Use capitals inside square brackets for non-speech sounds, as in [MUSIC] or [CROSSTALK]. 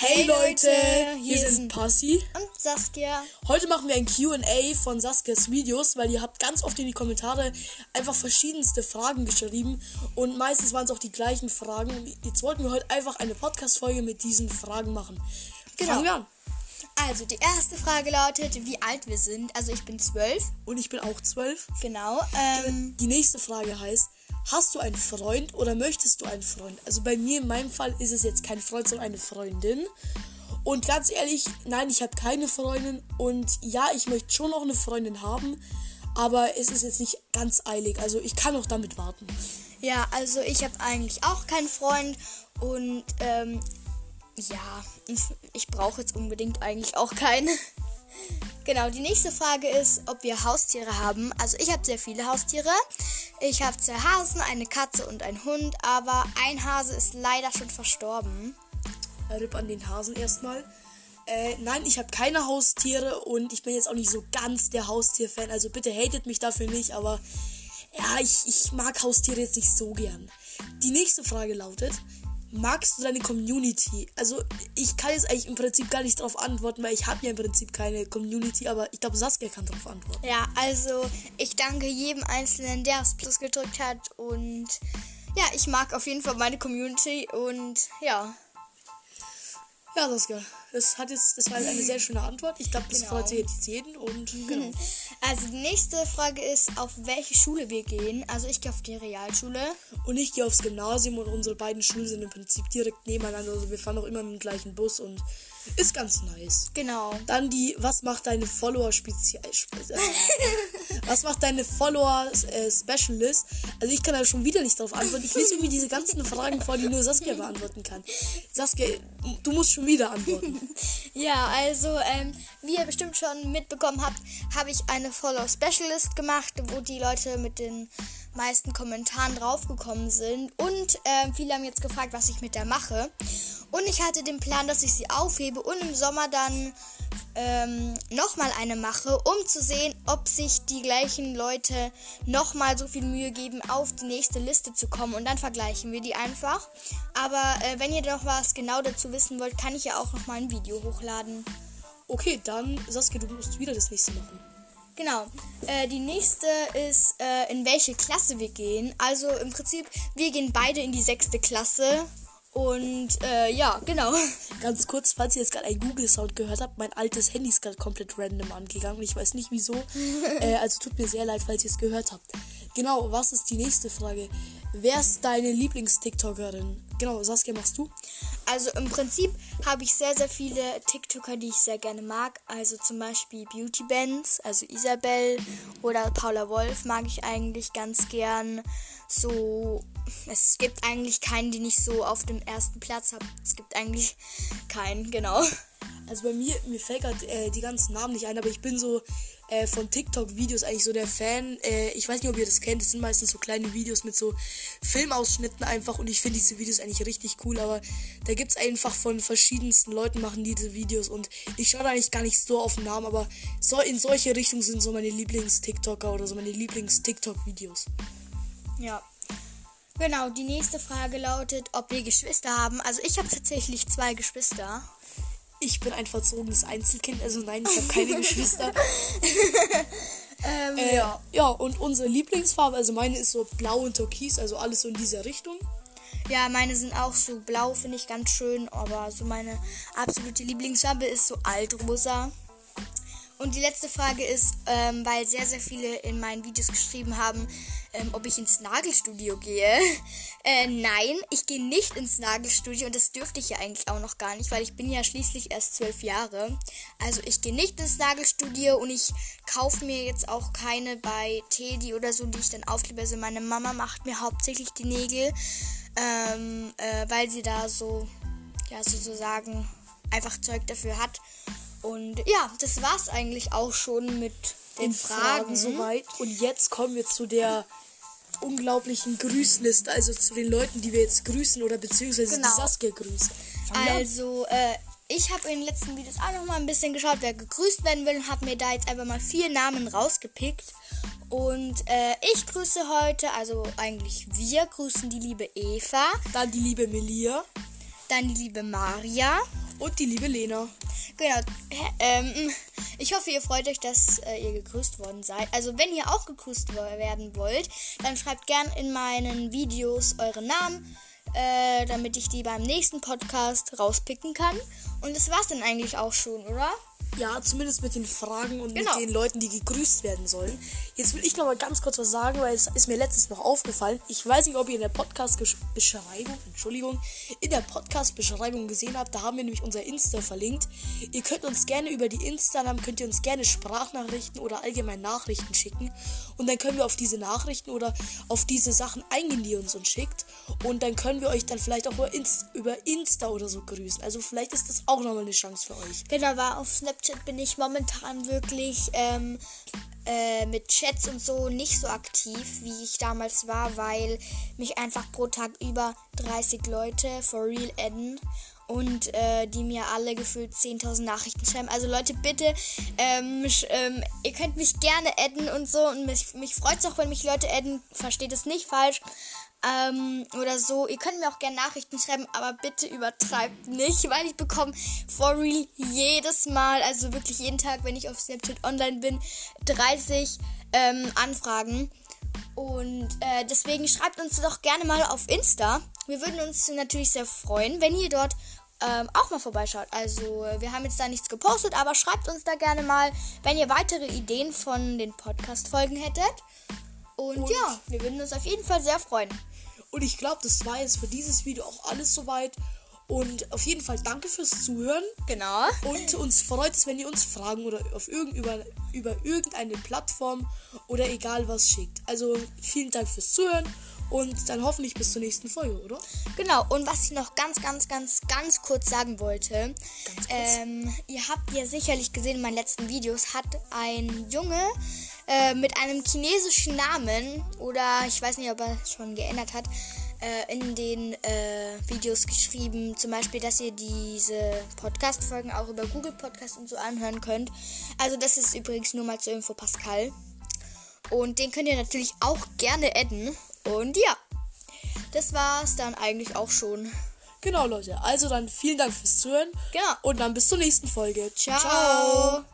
Hey Leute, hier sind Passi. und Saskia. Heute machen wir ein QA von Saskias Videos, weil ihr habt ganz oft in die Kommentare einfach verschiedenste Fragen geschrieben und meistens waren es auch die gleichen Fragen. Und Jetzt wollten wir heute einfach eine Podcast-Folge mit diesen Fragen machen. Genau. Fangen wir an. Also, die erste Frage lautet, wie alt wir sind. Also, ich bin zwölf. Und ich bin auch zwölf. Genau. Ähm, Die nächste Frage heißt, hast du einen Freund oder möchtest du einen Freund? Also bei mir in meinem Fall ist es jetzt kein Freund, sondern eine Freundin. Und ganz ehrlich, nein, ich habe keine Freundin. Und ja, ich möchte schon noch eine Freundin haben. Aber es ist jetzt nicht ganz eilig. Also ich kann auch damit warten. ja, also ich habe eigentlich auch keinen Freund. Und ähm, ja, ich, ich brauche jetzt unbedingt eigentlich auch keinen. Genau, die nächste Frage ist, ob wir Haustiere haben. Also ich habe sehr viele Haustiere. Ich habe zwei Hasen, eine Katze und einen Hund, aber ein Hase ist leider schon verstorben. Ripp an den Hasen erstmal. Äh, nein, ich habe keine Haustiere und ich bin jetzt auch nicht so ganz der Haustierfan. Also bitte hatet mich dafür nicht, aber ja, ich, ich mag Haustiere jetzt nicht so gern. Die nächste Frage lautet, magst du deine Community? Also ich kann jetzt eigentlich im Prinzip gar nicht darauf antworten, weil ich habe ja im Prinzip keine Community, aber ich glaube Saskia kann darauf antworten. Ja, also ich danke jedem Einzelnen, der aufs Plus gedrückt hat und ja, ich mag auf jeden Fall meine Community und ja. Ja, Saskia, das, hat jetzt, das war jetzt eine sehr schöne Antwort. Ich glaube, das Genau. freut sich jetzt jeden und genau. [LAUGHS] Also die nächste Frage ist, auf welche Schule wir gehen. Also ich gehe auf die Realschule. Und ich gehe aufs Gymnasium und unsere beiden Schulen sind im Prinzip direkt nebeneinander. Also wir fahren auch immer mit dem gleichen Bus und ist ganz nice. Genau. Dann die, was macht deine Follower speziell? Äh, was macht deine Follower äh, Specialist? Also ich kann da schon wieder nicht drauf antworten. Ich lese irgendwie diese ganzen Fragen vor, die nur Saskia beantworten kann. Saskia, du musst schon wieder antworten. [LAUGHS] Ja, also ähm, wie ihr bestimmt schon mitbekommen habt, habe ich eine Follow Specialist gemacht, wo die Leute mit den meisten Kommentaren draufgekommen sind. Und ähm, viele haben jetzt gefragt, was ich mit der mache. Und ich hatte den Plan, dass ich sie aufhebe und im Sommer dann ähm, nochmal eine mache, um zu sehen, ob sich die gleichen Leute nochmal so viel Mühe geben, auf die nächste Liste zu kommen. Und dann vergleichen wir die einfach. Aber äh, wenn ihr noch was genau dazu wissen wollt, kann ich ja auch nochmal ein Video hochladen. Okay, dann Saskia, du musst wieder das nächste machen. Genau. Äh, die nächste ist, äh, in welche Klasse wir gehen. Also im Prinzip, wir gehen beide in die sechste Klasse. Und äh, ja, genau. [LAUGHS] Ganz kurz, falls ihr jetzt gerade einen Google-Sound gehört habt, mein altes Handy ist gerade komplett random angegangen und ich weiß nicht wieso. [LAUGHS] äh, also tut mir sehr leid, falls ihr es gehört habt. Genau, was ist die nächste Frage? Wer ist deine Lieblings-TikTokerin? Genau, Saskia, machst du? Also im Prinzip habe ich sehr, sehr viele TikToker, die ich sehr gerne mag. Also zum Beispiel Beauty Bands, also Isabel oder Paula Wolf mag ich eigentlich ganz gern. So, es gibt eigentlich keinen, den ich so auf dem ersten Platz habe. Es gibt eigentlich keinen, genau. Also bei mir, mir fällt gerade äh, die ganzen Namen nicht ein, aber ich bin so äh, von TikTok-Videos eigentlich so der Fan. Äh, ich weiß nicht, ob ihr das kennt. Das sind meistens so kleine Videos mit so Filmausschnitten einfach und ich finde diese Videos eigentlich richtig cool, aber da gibt es einfach von verschiedensten Leuten machen diese Videos und ich schaue da eigentlich gar nicht so auf den Namen, aber so in solche Richtungen sind so meine Lieblings-TikToker oder so meine Lieblings-TikTok-Videos. Ja. Genau, die nächste Frage lautet, ob wir Geschwister haben. Also ich habe tatsächlich zwei Geschwister. Ich bin ein verzogenes Einzelkind, also nein, ich habe keine [LAUGHS] Geschwister. [LAUGHS] Ähm, Äh, ja. ja, und unsere Lieblingsfarbe, also meine ist so blau und türkis, also alles so in dieser Richtung. Ja, meine sind auch so blau, finde ich ganz schön. Aber so meine absolute Lieblingsfarbe ist so altrosa. Und die letzte Frage ist, ähm, weil sehr, sehr viele in meinen Videos geschrieben haben, ähm, ob ich ins Nagelstudio gehe. [LAUGHS] Äh, nein, ich gehe nicht ins Nagelstudio und das dürfte ich ja eigentlich auch noch gar nicht, weil ich bin ja schließlich erst zwölf Jahre. Also ich gehe nicht ins Nagelstudio und ich kaufe mir jetzt auch keine bei Teddy oder so, die ich dann aufklebe. Also meine Mama macht mir hauptsächlich die Nägel, ähm, äh, weil sie da so, ja, sozusagen einfach Zeug dafür hat. Und ja, das war's eigentlich auch schon mit den Fragen. soweit. Und jetzt kommen wir zu der unglaublichen Grüßliste, also zu den Leuten, die wir jetzt grüßen oder beziehungsweise Genau. die Saskia grüßt. Also, äh, ich habe in den letzten Videos auch noch mal ein bisschen geschaut, wer gegrüßt werden will und habe mir da jetzt einfach mal vier Namen rausgepickt. Und äh, ich grüße heute, also eigentlich wir grüßen die liebe Eva, Dann die liebe Melia, dann die liebe Maria, Und die liebe Lena. Genau. Ähm, ich hoffe, ihr freut euch, dass äh, ihr gegrüßt worden seid. Also, wenn ihr auch gegrüßt werden wollt, dann schreibt gern in meinen Videos euren Namen, äh, damit ich die beim nächsten Podcast rauspicken kann. Und das war's dann eigentlich auch schon, oder? Ja, zumindest mit den Fragen und Genau. mit den Leuten, die gegrüßt werden sollen. Jetzt will ich noch mal ganz kurz was sagen, weil es ist mir letztens noch aufgefallen. Ich weiß nicht, ob ihr in der Podcast-Beschreibung, Entschuldigung, in der Podcast-Beschreibung gesehen habt. Da haben wir nämlich unser Insta verlinkt. Ihr könnt uns gerne über die Instagram, könnt ihr uns gerne Sprachnachrichten oder allgemein Nachrichten schicken. Und dann können wir auf diese Nachrichten oder auf diese Sachen eingehen, die ihr uns, uns schickt. Und dann können wir euch dann vielleicht auch über Insta, über Insta oder so grüßen. Also vielleicht ist das auch nochmal eine Chance für euch. Genau, weil auf Snapchat bin ich momentan wirklich ähm, äh, mit Chats und so nicht so aktiv, wie ich damals war, weil mich einfach pro Tag über 30 Leute for real adden und äh, die mir alle gefühlt 10.000 Nachrichten schreiben. Also Leute, bitte, ähm, ähm, ihr könnt mich gerne adden und so und mich, mich freut es auch, wenn mich Leute adden, versteht es nicht falsch. Ähm, oder so. Ihr könnt mir auch gerne Nachrichten schreiben, aber bitte übertreibt nicht, weil ich bekomme for real jedes Mal, also wirklich jeden Tag, wenn ich auf Snapchat online bin, 30 ähm, Anfragen. Und äh, deswegen schreibt uns doch gerne mal auf Insta. Wir würden uns natürlich sehr freuen, wenn ihr dort ähm, auch mal vorbeischaut. Also äh, wir haben jetzt da nichts gepostet, aber schreibt uns da gerne mal, wenn ihr weitere Ideen von den Podcast-Folgen hättet. Und, Und- ja, wir würden uns auf jeden Fall sehr freuen. Und ich glaube, das war jetzt für dieses Video auch alles soweit. Und auf jeden Fall danke fürs Zuhören. Genau. Und uns freut es, wenn ihr uns Fragen oder auf irgend, über, über irgendeine Plattform oder egal was schickt. Also vielen Dank fürs Zuhören und dann hoffentlich bis zur nächsten Folge, oder? Genau, und was ich noch ganz, ganz, ganz, ganz kurz sagen wollte. Ähm, ihr habt ja sicherlich gesehen in meinen letzten Videos, hat ein Junge äh, mit einem chinesischen Namen, oder ich weiß nicht, ob er es schon geändert hat, äh, in den äh, Videos geschrieben, zum Beispiel, dass ihr diese Podcast-Folgen auch über Google Podcast und so anhören könnt. Also das ist übrigens nur mal zur Info Pascal. Und den könnt ihr natürlich auch gerne adden. Und ja, das war's dann eigentlich auch schon. Genau, Leute. Also dann vielen Dank fürs Zuhören. Genau. Und dann bis zur nächsten Folge. Ciao.